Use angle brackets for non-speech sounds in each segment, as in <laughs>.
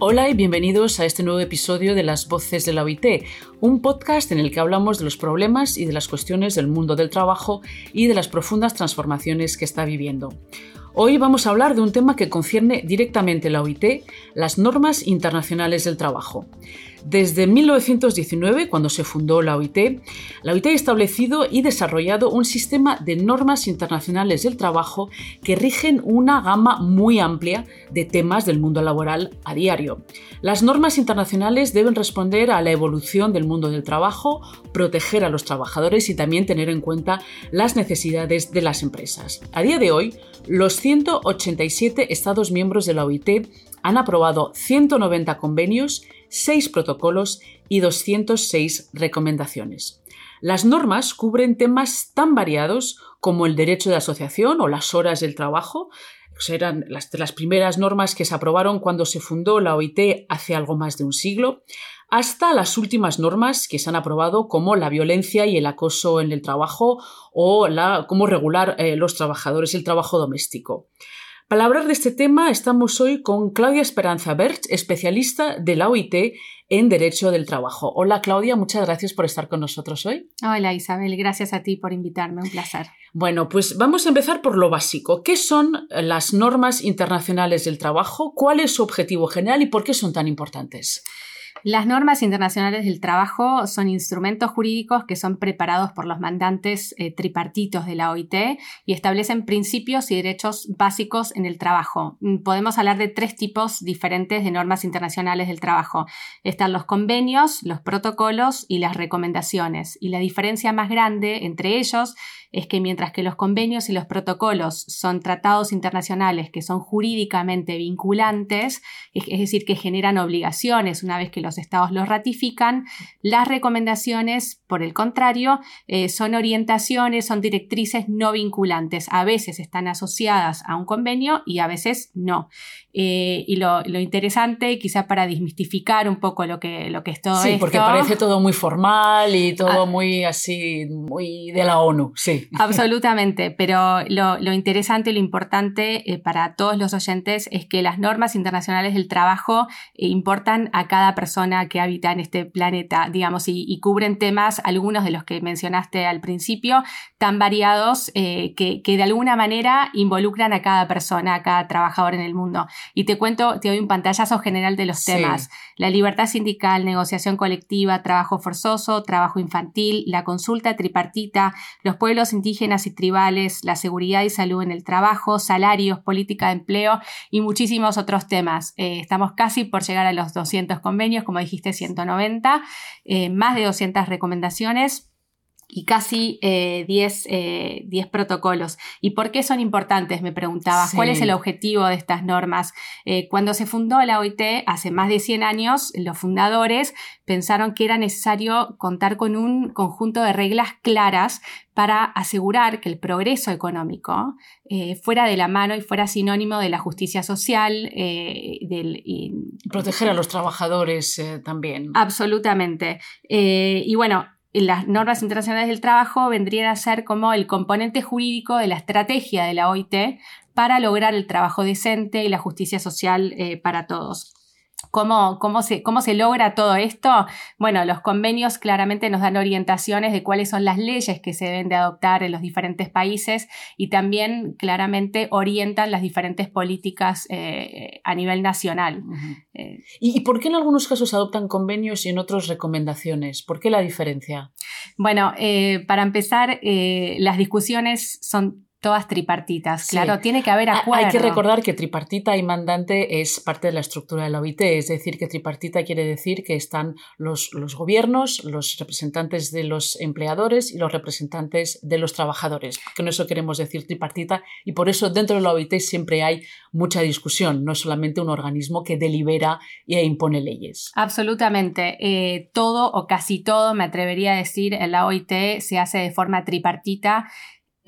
Hola y bienvenidos a este nuevo episodio de Las Voces de la OIT, un podcast en el que hablamos de los problemas y de las cuestiones del mundo del trabajo y de las profundas transformaciones que está viviendo. Hoy vamos a hablar de un tema que concierne directamente la OIT, las normas internacionales del trabajo. Desde 1919, cuando se fundó la OIT, la OIT ha establecido y desarrollado un sistema de normas internacionales del trabajo que rigen una gama muy amplia de temas del mundo laboral a diario. Las normas internacionales deben responder a la evolución del mundo del trabajo, proteger a los trabajadores y también tener en cuenta las necesidades de las empresas. A día de hoy, los 187 Estados miembros de la OIT han aprobado 190 convenios, 6 protocolos y 206 recomendaciones. Las normas cubren temas tan variados como el derecho de asociación o las horas del trabajo, eran las, las primeras normas que se aprobaron cuando se fundó la OIT hace algo más de un siglo, hasta las últimas normas que se han aprobado como la violencia y el acoso en el trabajo o la, cómo regular eh, los trabajadores el trabajo doméstico. Para hablar de este tema estamos hoy con Claudia Esperanza Berch, especialista de la OIT en Derecho del Trabajo. Hola Claudia, muchas gracias por estar con nosotros hoy. Hola Isabel, gracias a ti por invitarme, un placer. Bueno, pues vamos a empezar por lo básico. ¿Qué son las normas internacionales del trabajo? ¿Cuál es su objetivo general y por qué son tan importantes? Las normas internacionales del trabajo son instrumentos jurídicos que son preparados por los mandantes eh, tripartitos de la OIT y establecen principios y derechos básicos en el trabajo. Mm, podemos hablar de tres tipos diferentes de normas internacionales del trabajo. Están los convenios, los protocolos y las recomendaciones. Y la diferencia más grande entre ellos es que mientras que los convenios y los protocolos son tratados internacionales que son jurídicamente vinculantes, es, decir, que generan obligaciones una vez que los estados los ratifican, las recomendaciones, por el contrario, eh, son orientaciones, son directrices no vinculantes. A veces están asociadas a un convenio y a veces no. Eh, y lo, interesante, quizá para desmistificar un poco lo que, lo que es todo sí, porque parece todo muy formal y todo ah. muy así, muy de la ONU, sí. Absolutamente, pero lo, lo interesante y lo importante eh, para todos los oyentes es que las normas internacionales del trabajo eh, importan a cada persona que habita en este planeta, digamos, y, y cubren temas, algunos de los que mencionaste al principio, tan variados que, que de alguna manera involucran a cada persona, a cada trabajador en el mundo. Y te cuento, te doy un pantallazo general de los temas. La libertad sindical, negociación colectiva, trabajo forzoso, trabajo infantil, la consulta tripartita, los pueblos indígenas y tribales, la seguridad y salud en el trabajo, salarios, política de empleo y muchísimos otros temas. Eh, estamos casi por llegar a los 200 convenios, como dijiste, 190, eh, más de 200 recomendaciones y casi 10 eh, eh, protocolos. ¿Y por qué son importantes? Me preguntabas. ¿Cuál es el objetivo de estas normas? Eh, cuando se fundó la OIT hace más de 100 años, los fundadores pensaron que era necesario contar con un conjunto de reglas claras para asegurar que el progreso económico fuera de la mano y fuera sinónimo de la justicia social. Del, y, Proteger a los trabajadores también. Absolutamente. y bueno, las normas internacionales del trabajo vendrían a ser como el componente jurídico de la estrategia de la OIT para lograr el trabajo decente y la justicia social eh, para todos. ¿Cómo, cómo, se, ¿Cómo se logra todo esto? Bueno, los convenios claramente nos dan orientaciones de cuáles son las leyes que se deben de adoptar en los diferentes países y también claramente orientan las diferentes políticas eh, a nivel nacional. Eh, ¿Y, por qué en algunos casos adoptan convenios y en otros recomendaciones? ¿Por qué la diferencia? Bueno, eh, para empezar, las discusiones son todas tripartitas. Claro, tiene que haber acuerdo. Hay que recordar que tripartita y mandante es parte de la estructura de la OIT, es decir, que tripartita quiere decir que están los, los gobiernos, los representantes de los empleadores y los representantes de los trabajadores. Con eso queremos decir tripartita y por eso dentro de la OIT siempre hay mucha discusión, no es solamente un organismo que delibera e impone leyes. Absolutamente. Eh, todo o casi todo, me atrevería a decir, en la OIT se hace de forma tripartita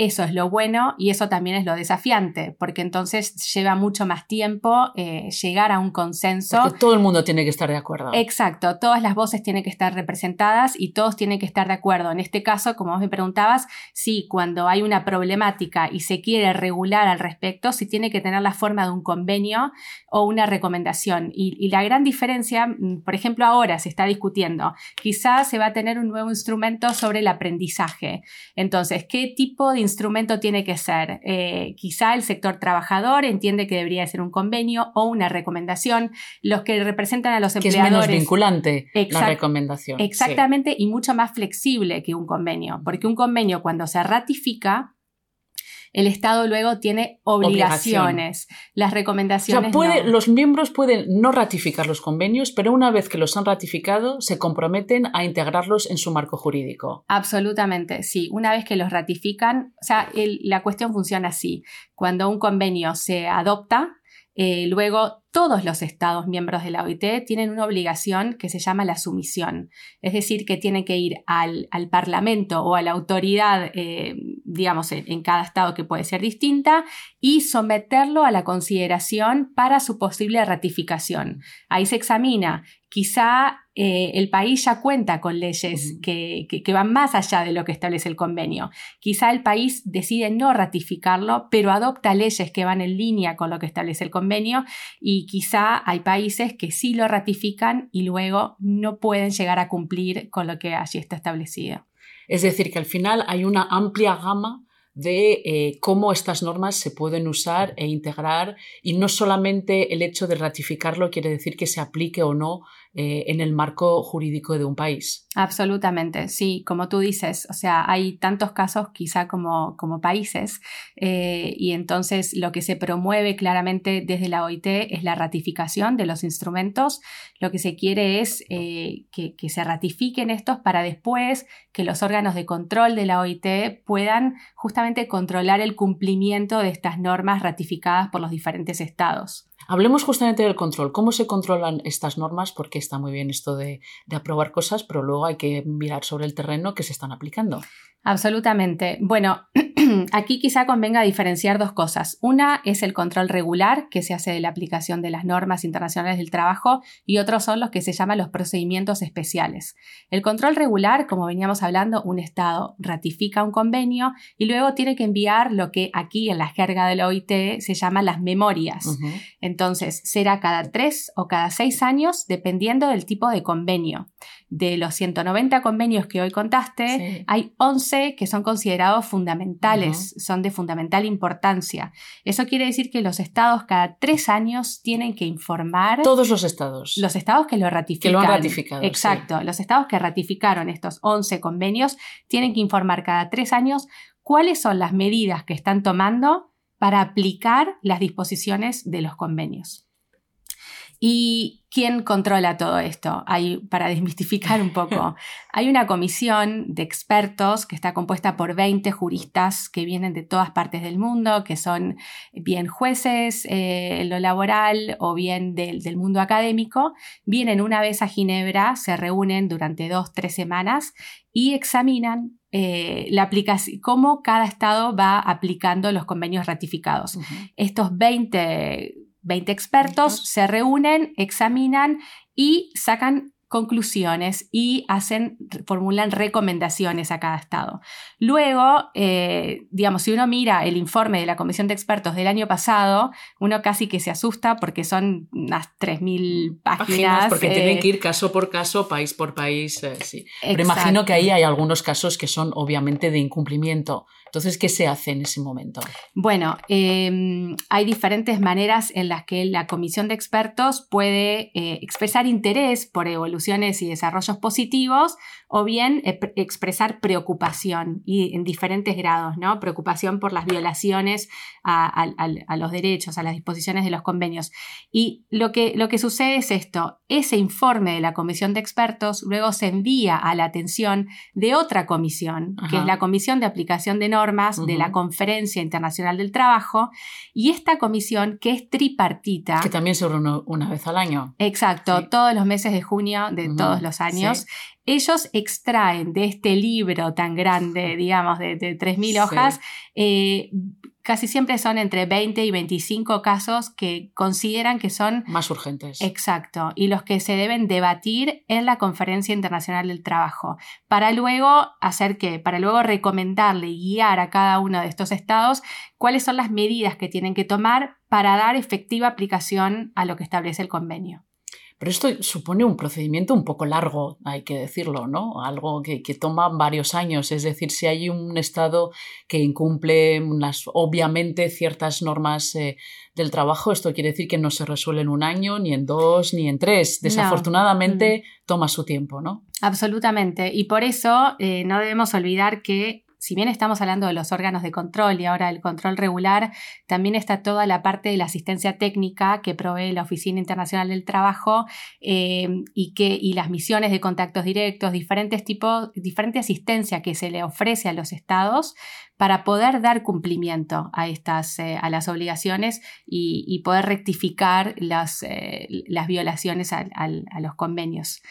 Eso es lo bueno y eso también es lo desafiante, porque entonces lleva mucho más tiempo eh, llegar a un consenso. Porque todo el mundo tiene que estar de acuerdo. Exacto, todas las voces tienen que estar representadas y todos tienen que estar de acuerdo. En este caso, como vos me preguntabas, sí, cuando hay una problemática y se quiere regular al respecto, sí tiene que tener la forma de un convenio o una recomendación. Y, y la gran diferencia, mm, por ejemplo, ahora se está discutiendo, quizás se va a tener un nuevo instrumento sobre el aprendizaje. Entonces, ¿qué tipo de instrumento tiene que ser. Eh, quizá el sector trabajador entiende que debería ser un convenio o una recomendación. Los que representan a los empleadores. Que es menos vinculante la recomendación. Exactamente, y mucho más flexible que un convenio, porque un convenio cuando se ratifica el Estado luego tiene obligaciones. Las recomendaciones. Los miembros pueden no ratificar los convenios, pero una vez que los han ratificado, se comprometen a integrarlos en su marco jurídico. Absolutamente, sí. Una vez que los ratifican, o sea, la cuestión funciona así. Cuando un convenio se adopta, eh, luego, todos los Estados miembros de la OIT tienen una obligación que se llama la sumisión, es decir, que tienen que ir al, Parlamento o a la autoridad, eh, digamos, en, cada Estado que puede ser distinta, y someterlo a la consideración para su posible ratificación. Ahí se examina quizá eh, el país ya cuenta con leyes que, van más allá de lo que establece el convenio. Quizá el país decide no ratificarlo, pero adopta leyes que van en línea con lo que establece el convenio y quizá hay países que sí lo ratifican y luego no pueden llegar a cumplir con lo que allí está establecido. Es decir, que al final hay una amplia gama de eh, cómo estas normas se pueden usar e integrar y no solamente el hecho de ratificarlo quiere decir que se aplique o no eh, en el marco jurídico de un país. Absolutamente, sí, como tú dices, o sea, hay tantos casos quizá como, países eh, y entonces lo que se promueve claramente desde la OIT es la ratificación de los instrumentos. Lo que se quiere es que, que se ratifiquen estos para después que los órganos de control de la OIT puedan justamente controlar el cumplimiento de estas normas ratificadas por los diferentes estados. Hablemos justamente del control. ¿Cómo se controlan estas normas? Porque está muy bien esto de, de aprobar cosas, pero luego hay que mirar sobre el terreno que se están aplicando. Absolutamente. Bueno, <clears throat> aquí quizá convenga diferenciar dos cosas. Una es el control regular que se hace de la aplicación de las normas internacionales del trabajo y otros son los que se llaman los procedimientos especiales. El control regular, como veníamos hablando, un Estado ratifica un convenio y luego tiene que enviar lo que aquí en la jerga de la OIT se llama las memorias. Entonces, será cada tres o cada seis años dependiendo del tipo de convenio. De los 190 convenios que hoy contaste, hay 11 que son considerados fundamentales, son de fundamental importancia. Eso quiere decir que los estados cada tres años tienen que informar. Todos los estados. Los estados que lo ratifican. Que lo han ratificado. Exacto. Los estados que ratificaron estos 11 convenios tienen que informar cada tres años cuáles son las medidas que están tomando para aplicar las disposiciones de los convenios. ¿Y quién controla todo esto? Hay, para desmistificar un poco, <laughs> hay una comisión de expertos que está compuesta por 20 juristas que vienen de todas partes del mundo, que son bien jueces eh, en lo laboral o bien del, mundo académico. Vienen una vez a Ginebra, se reúnen durante dos, tres semanas y examinan eh, la aplicación, cómo cada estado va aplicando los convenios ratificados. Estos 20 20 expertos se reúnen, examinan y sacan conclusiones y hacen, formulan recomendaciones a cada estado. Luego, eh, digamos, si uno mira el informe de la Comisión de Expertos del año pasado, uno casi que se asusta porque son unas 3.000 páginas. porque tienen eh, que ir caso por caso, país por país, eh, sí. Pero imagino que ahí hay algunos casos que son obviamente de incumplimiento. Entonces, ¿qué se hace en ese momento? Bueno, em, hay diferentes maneras en las que la comisión de expertos puede expresar interés por evoluciones y desarrollos positivos o bien expresar preocupación y en diferentes grados, ¿no? Preocupación por las violaciones a, los derechos, a las disposiciones de los convenios. Y lo que, lo que sucede es esto, ese informe de la comisión de expertos luego se envía a la atención de otra comisión, que es la Comisión de Aplicación de Normas de la Conferencia Internacional del Trabajo, y esta comisión que es tripartita. Que también se reúne una vez al año. Exacto, todos los meses de junio de todos los años. Ellos extraen de este libro tan grande, <laughs> digamos, de, de 3.000 hojas, eh, casi siempre son entre 20 y 25 casos que consideran que son más urgentes. Exacto, y los que se deben debatir en la Conferencia Internacional del Trabajo, para luego hacer qué, para luego recomendarle y guiar a cada uno de estos estados cuáles son las medidas que tienen que tomar para dar efectiva aplicación a lo que establece el convenio. Pero esto supone un procedimiento un poco largo, hay que decirlo, ¿no? Algo que, toma varios años. Es decir, si hay un Estado que incumple unas, obviamente ciertas normas eh, del trabajo, esto quiere decir que no se resuelve en un año, ni en dos, ni en tres. Desafortunadamente mm. toma su tiempo, ¿no? Absolutamente. Y por eso eh, no debemos olvidar que si bien estamos hablando de los órganos de control y ahora del control regular, también está toda la parte de la asistencia técnica que provee la Oficina Internacional del Trabajo eh, y, que, y las misiones de contactos directos, diferentes tipos, diferente asistencia que se le ofrece a los estados para poder dar cumplimiento a, estas, eh, a las obligaciones y, poder rectificar las, eh, las violaciones a, los convenios.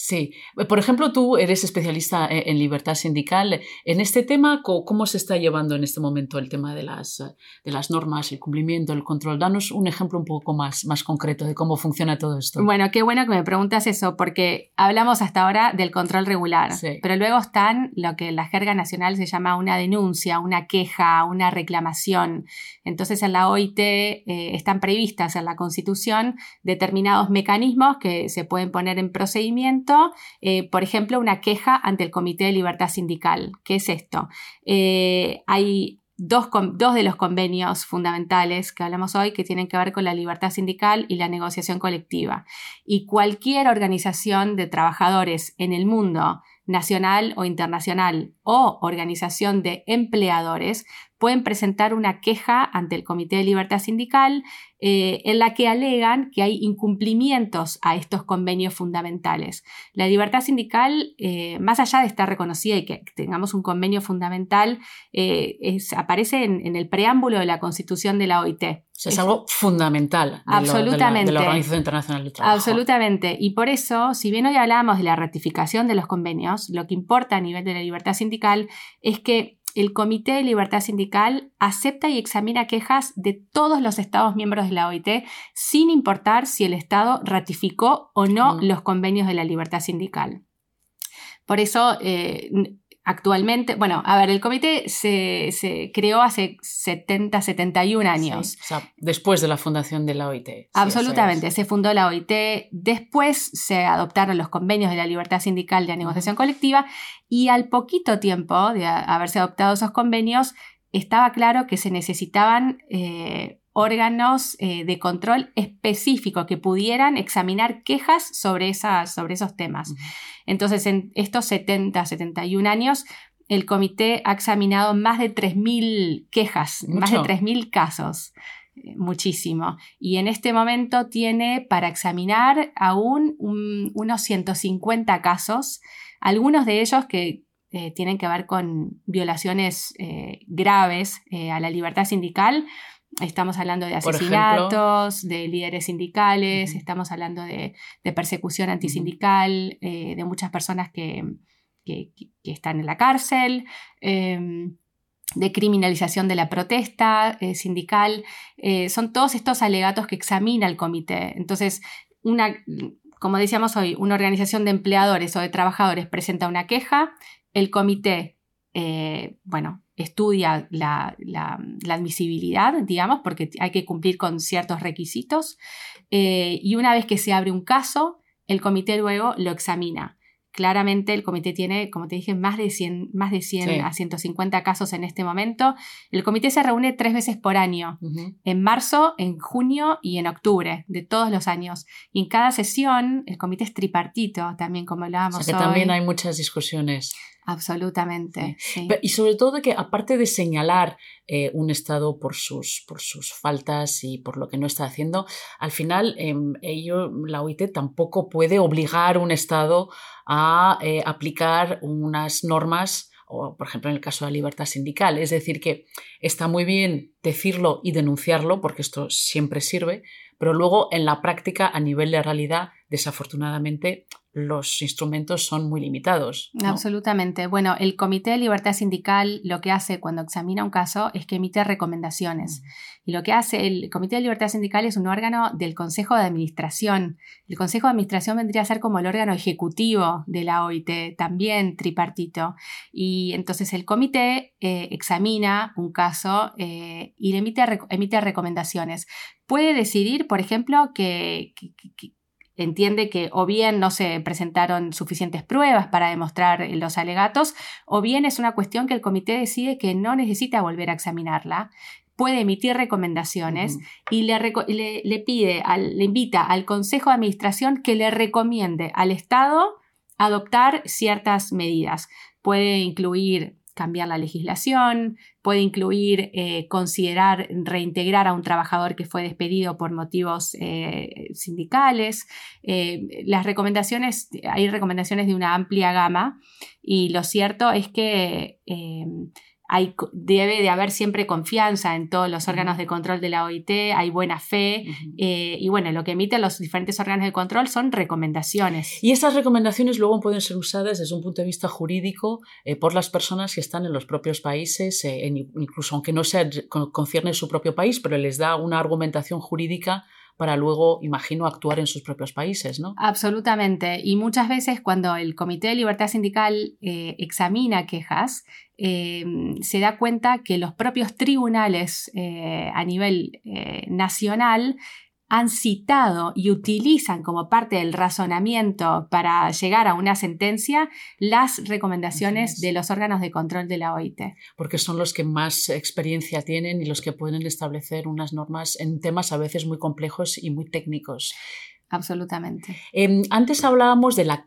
Sí. Por ejemplo, tú eres especialista e-, en libertad sindical. En este tema, ¿cómo se está llevando en este momento el tema de las, de las normas, el cumplimiento, el control? Danos un ejemplo un poco más, más concreto de cómo funciona todo esto. Bueno, qué bueno que me preguntas eso, porque hablamos hasta ahora del control regular, pero luego están lo que en la jerga nacional se llama una denuncia, una queja, una reclamación. Entonces, en la OIT eh, están previstas en la Constitución determinados mecanismos que se pueden poner en procedimiento eh, por ejemplo, una queja ante el Comité de Libertad Sindical. ¿Qué es esto? Eh, hay dos, dos, de los convenios fundamentales que hablamos hoy que tienen que ver con la libertad sindical y la negociación colectiva. Y cualquier organización de trabajadores en el mundo nacional o internacional o organización de empleadores pueden presentar una queja ante el Comité de Libertad Sindical eh, en la que alegan que hay incumplimientos a estos convenios fundamentales. La libertad sindical, eh, más allá de estar reconocida y que tengamos un convenio fundamental, eh, aparece en, el preámbulo de la Constitución de la OIT. es, algo fundamental absolutamente, de, la, Organización Internacional del Trabajo. Absolutamente. Y por eso, si bien hoy hablamos de la ratificación de los convenios, lo que importa a nivel de la libertad sindical es que el Comité de Libertad Sindical acepta y examina quejas de todos los Estados miembros de la OIT sin importar si el Estado ratificó o no mm. los convenios de la libertad sindical. Por eso, eh, Actualmente, bueno, a ver, el comité se, creó hace 70, 71 años. o sea, después de la fundación de la OIT. Absolutamente, se fundó la OIT, después se adoptaron los convenios de la libertad sindical de la negociación colectiva y al poquito tiempo de haberse adoptado esos convenios, estaba claro que se necesitaban eh, órganos eh, de control específicos que pudieran examinar quejas sobre, esas, sobre esos temas. Entonces, en estos 70, 71 años, el comité ha examinado más de 3.000 quejas, más de 3.000 casos. Eh, muchísimo. Y en este momento tiene para examinar aún unos 150 casos, algunos de ellos que eh, tienen que ver con violaciones graves a la libertad sindical, Estamos hablando de asesinatos, de líderes sindicales, estamos hablando de, persecución antisindical, eh, de muchas personas que, están en la cárcel, em, de criminalización de la protesta eh, sindical. Eh, son todos estos alegatos que examina el comité. Entonces, una, como decíamos hoy, una organización de empleadores o de trabajadores presenta una queja, el comité, bueno, estudia la, admisibilidad, digamos, porque hay que cumplir con ciertos requisitos. Eh, y una vez que se abre un caso, el comité luego lo examina. Claramente el comité tiene, como te dije, más de 100, más de 100 a 150 casos en este momento. El comité se reúne tres veces por año, en marzo, en junio y en octubre de todos los años. Y en cada sesión el comité es tripartito, también como hablábamos. O sea que también hay muchas discusiones. Absolutamente. Y sobre todo que aparte de señalar eh, un Estado por sus, por sus faltas y por lo que no está haciendo, al final em, ello, la OIT tampoco puede obligar un Estado a eh, aplicar unas normas o por ejemplo en el caso de la libertad sindical. Es decir, que está muy bien decirlo y denunciarlo, porque esto siempre sirve, pero luego en la práctica, a nivel de realidad, desafortunadamente, los instrumentos son muy limitados. Absolutamente. Bueno, el Comité de Libertad Sindical lo que hace cuando examina un caso es que emite recomendaciones. Y lo que hace el Comité de Libertad Sindical es un órgano del Consejo de Administración. El Consejo de Administración vendría a ser como el órgano ejecutivo de la OIT, también tripartito. Y entonces el comité eh, examina un caso eh, y le emite, emite recomendaciones. Puede decidir, por ejemplo, que entiende que o bien no se presentaron suficientes pruebas para demostrar los alegatos, o bien es una cuestión que el comité decide que no necesita volver a examinarla puede emitir recomendaciones y le, le, pide, le invita al Consejo de Administración que le recomiende al Estado adoptar ciertas medidas. Puede incluir cambiar la legislación, puede incluir eh, considerar reintegrar a un trabajador que fue despedido por motivos eh, sindicales. Eh, las recomendaciones, hay recomendaciones de una amplia gama y lo cierto es que debe de haber siempre confianza en todos los órganos de control de la OIT, hay buena fe eh, y bueno, lo que emiten los diferentes órganos de control son recomendaciones. Y estas recomendaciones luego pueden ser usadas desde un punto de vista jurídico eh, por las personas que están en los propios países, eh, incluso aunque no sea concierne su propio país, pero les da una argumentación jurídica para luego, imagino, actuar en sus propios países, ¿no? Absolutamente. Y muchas veces cuando el Comité de Libertad Sindical eh, examina quejas, eh, se da cuenta que los propios tribunales eh, a nivel nacional han citado y utilizan como parte del razonamiento para llegar a una sentencia las recomendaciones de los órganos de control de la OIT. Porque son los que más experiencia tienen y los que pueden establecer unas normas en temas a veces muy complejos y muy técnicos. Absolutamente. Em, antes hablábamos de la,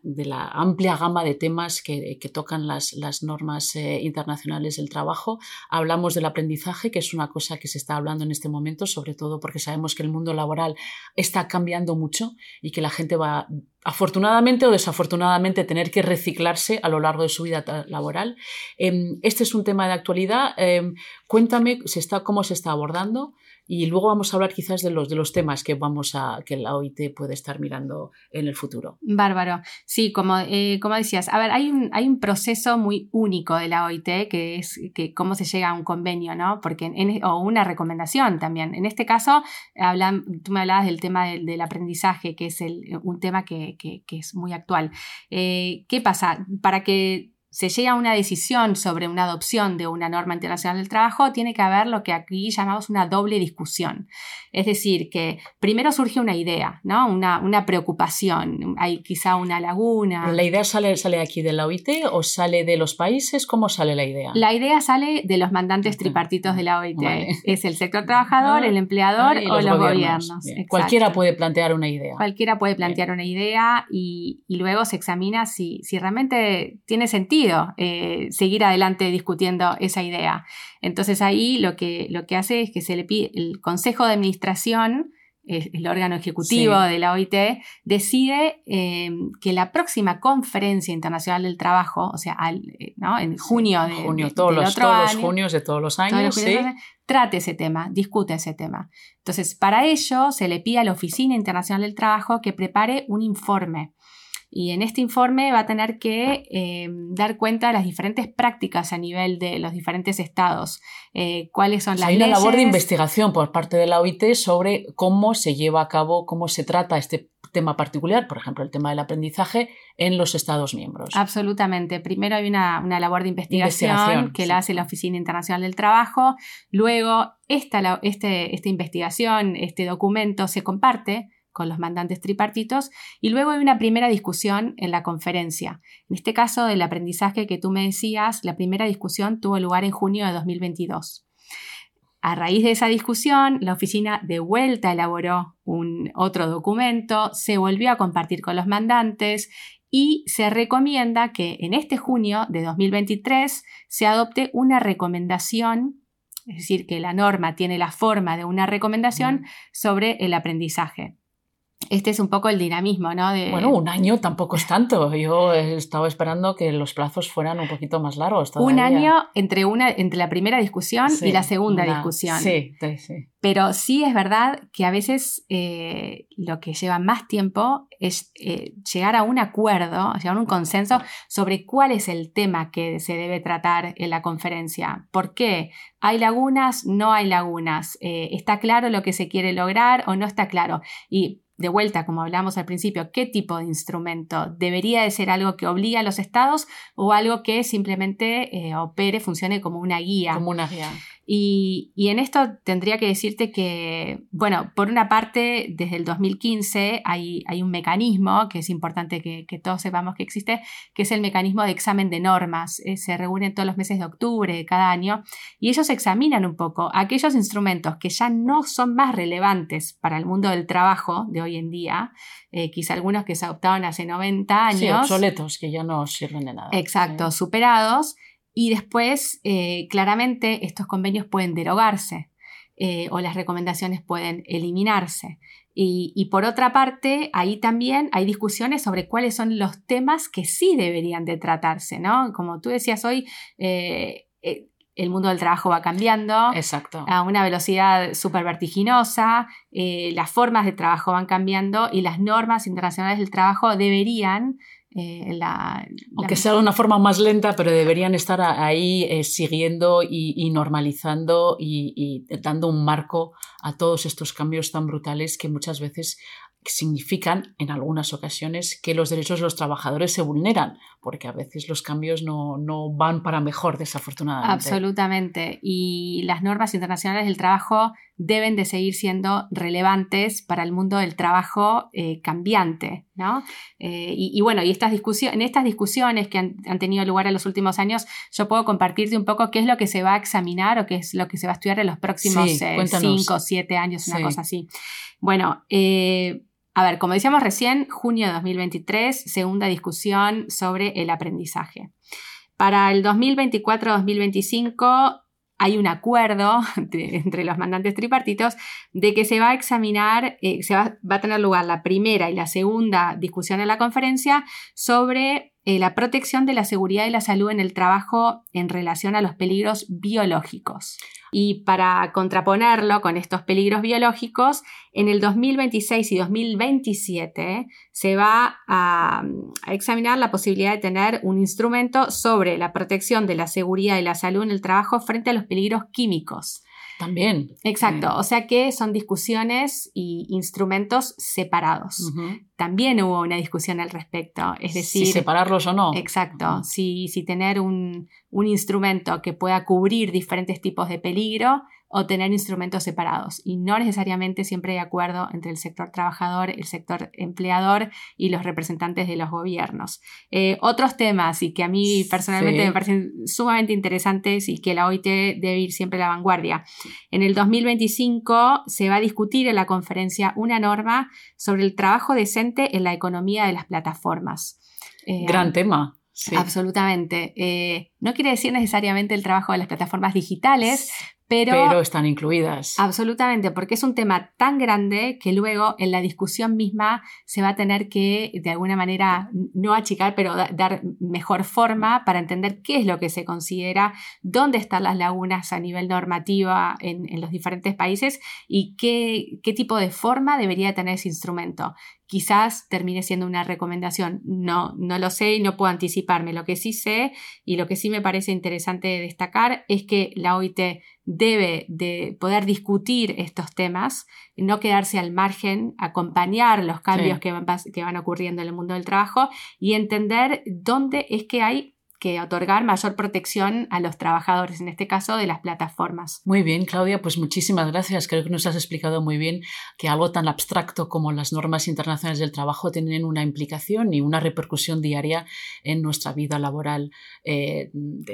amplia gama de temas que, tocan las, normas eh, internacionales del trabajo. Hablamos del aprendizaje, que es una cosa que se está hablando en este momento, sobre todo porque sabemos que el mundo laboral está cambiando mucho y que la gente va, afortunadamente o desafortunadamente, tener que reciclarse a lo largo de su vida laboral. Em, este es un tema de actualidad. Em, cuéntame está, cómo se está abordando. Y luego vamos a hablar quizás de los, de los temas que, vamos a, que la OIT puede estar mirando en el futuro. Bárbaro. Sí, como, eh, como decías, a ver, hay un, hay un proceso muy único de la OIT que es que cómo se llega a un convenio, ¿no? Porque o una recomendación también. En este caso, hablan, tú me hablabas del tema del, aprendizaje, que es el, un tema que, que, es muy actual. Eh, ¿Qué pasa? Para que se llega a una decisión sobre una adopción de una norma internacional del trabajo, tiene que haber lo que aquí llamamos una doble discusión. Es decir, que primero surge una idea, ¿no? una, una preocupación, hay quizá una laguna. ¿La idea sale, sale aquí de la OIT o sale de los países? ¿Cómo sale la idea? La idea sale de los mandantes tripartitos de la OIT. Es el sector trabajador, el empleador o los, gobiernos. Cualquiera puede plantear una idea. Cualquiera puede plantear una idea y, y luego se examina si, si realmente tiene sentido eh, seguir adelante discutiendo esa idea. Entonces ahí lo que, lo que hace es que se le pide, el Consejo de Administración, el órgano ejecutivo de la OIT, decide em, que la próxima conferencia internacional del trabajo, o sea, eh, en junio de, junio, todos, los, todos junios de todos los años, trate ese tema, discute ese tema. Entonces, para ello se le pide a la Oficina Internacional del Trabajo que prepare un informe y en este informe va a tener que eh, dar cuenta de las diferentes prácticas a nivel de los diferentes estados, eh, cuáles son las Hay una labor de investigación por parte de la OIT sobre cómo se lleva a cabo, cómo se trata este tema particular, por ejemplo, el tema del aprendizaje en los Estados miembros. Absolutamente. Primero hay una, labor de investigación, que la hace la Oficina Internacional del Trabajo. Luego, esta, este, esta investigación, este documento se comparte con los mandantes tripartitos y luego hay una primera discusión en la conferencia. En este caso del aprendizaje que tú me decías, la primera discusión tuvo lugar en junio de 2022. A raíz de esa discusión, la oficina de vuelta elaboró un otro documento, se volvió a compartir con los mandantes y se recomienda que en este junio de 2023 se adopte una recomendación, es decir, que la norma tiene la forma de una recomendación sobre el aprendizaje. Este es un poco el dinamismo, ¿no? Bueno, un año tampoco es tanto. Yo estaba esperando que los plazos fueran un poquito más largos. Un año entre, una, entre la primera discusión y la segunda discusión. Sí, sí, sí. Pero sí es verdad que a veces eh, lo que lleva más tiempo es eh, llegar a un acuerdo, llegar a un consenso sobre cuál es el tema que se debe tratar en la conferencia. ¿Por qué? ¿Hay lagunas? ¿No hay lagunas? Eh, ¿Está claro lo que se quiere lograr o no está claro? Y de vuelta, como hablamos al principio, qué tipo de instrumento. ¿Debería de ser algo que obliga a los estados o algo que simplemente opere, funcione como una guía? Como una guía. Y, en esto tendría que decirte que, bueno, por una parte, desde el 2015 hay, hay un mecanismo que es importante que, todos sepamos que existe, que es el mecanismo de examen de normas. Eh, se reúnen todos los meses de octubre de cada año y ellos examinan un poco aquellos instrumentos que ya no son más relevantes para el mundo del trabajo de hoy en día, eh, quizá algunos que se adoptaron hace 90 años. Sí, obsoletos, que ya no sirven de nada. Exacto, superados y después, eh, claramente, estos convenios pueden derogarse eh, o las recomendaciones pueden eliminarse. Y, por otra parte, ahí también hay discusiones sobre cuáles son los temas que sí deberían de tratarse, ¿no? Como tú decías hoy, eh, el mundo del trabajo va cambiando Exacto. a una velocidad súper vertiginosa, las formas de trabajo van cambiando y las normas internacionales del trabajo deberían eh, Aunque sea de una forma más lenta, pero deberían estar ahí eh, siguiendo y, normalizando y, dando un marco a todos estos cambios tan brutales que muchas veces significan en algunas ocasiones que los derechos de los trabajadores se vulneran, porque a veces los cambios no, van para mejor, desafortunadamente. Absolutamente. Y las normas internacionales del trabajo deben de seguir siendo relevantes para el mundo del trabajo eh, cambiante. ¿no? Eh, y, bueno, y estas en estas discusiones que han, tenido lugar en los últimos años, yo puedo compartirte un poco qué es lo que se va a examinar o qué es lo que se va a estudiar en los próximos 5 o 7 años, una cosa así. Bueno, eh, a ver, como decíamos recién, junio de 2023, segunda discusión sobre el aprendizaje. Para el 2024-2025 hay un acuerdo <laughs> entre los mandantes tripartitos de que se va a examinar, eh, se va, a tener lugar la primera y la segunda discusión en la conferencia sobre eh, la protección de la seguridad y la salud en el trabajo en relación a los peligros biológicos. Y para contraponerlo con estos peligros biológicos, en el 2026 y 2027 se va a, examinar la posibilidad de tener un instrumento sobre la protección de la seguridad y la salud en el trabajo frente a los peligros químicos. También. Exacto, o sea que son discusiones y instrumentos separados. También hubo una discusión al respecto, es decir... Si separarlos o no. Exacto, si, si, tener un, un instrumento que pueda cubrir diferentes tipos de peligro o tener instrumentos separados y no necesariamente siempre hay acuerdo entre el sector trabajador, el sector empleador y los representantes de los gobiernos. Eh, otros temas y que a mí personalmente me parecen sumamente interesantes y que la OIT debe ir siempre a la vanguardia. En el 2025 se va a discutir en la conferencia una norma sobre el trabajo decente en la economía de las plataformas. Eh, Gran tema. Absolutamente. Eh, no quiere decir necesariamente el trabajo de las plataformas digitales, pero, están incluidas. Absolutamente, porque es un tema tan grande que luego en la discusión misma se va a tener que, de alguna manera, no achicar, pero dar mejor forma para entender qué es lo que se considera, dónde están las lagunas a nivel normativa en, los diferentes países y qué, qué tipo de forma debería tener ese instrumento quizás termine siendo una recomendación. No, no lo sé y no puedo anticiparme. Lo que sí sé y lo que sí me parece interesante destacar es que la OIT debe de poder discutir estos temas, no quedarse al margen, acompañar los cambios que, van, que van ocurriendo en el mundo del trabajo y entender dónde es que hay que otorgar mayor protección a los trabajadores, en este caso de las plataformas. Muy bien, Claudia, pues muchísimas gracias. Creo que nos has explicado muy bien que algo tan abstracto como las normas internacionales del trabajo tienen una implicación y una repercusión diaria en nuestra vida laboral eh,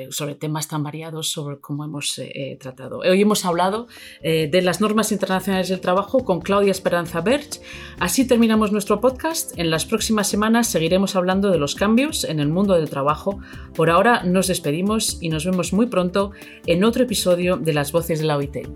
sobre temas tan variados sobre como hemos eh, eh, tratado. Hoy hemos hablado de las normas internacionales del trabajo con Claudia Esperanza Berch. Así terminamos nuestro podcast. En las próximas semanas seguiremos hablando de los cambios en el mundo del trabajo por ahora nos despedimos y nos vemos muy pronto en otro episodio de Las Voces de la OIT.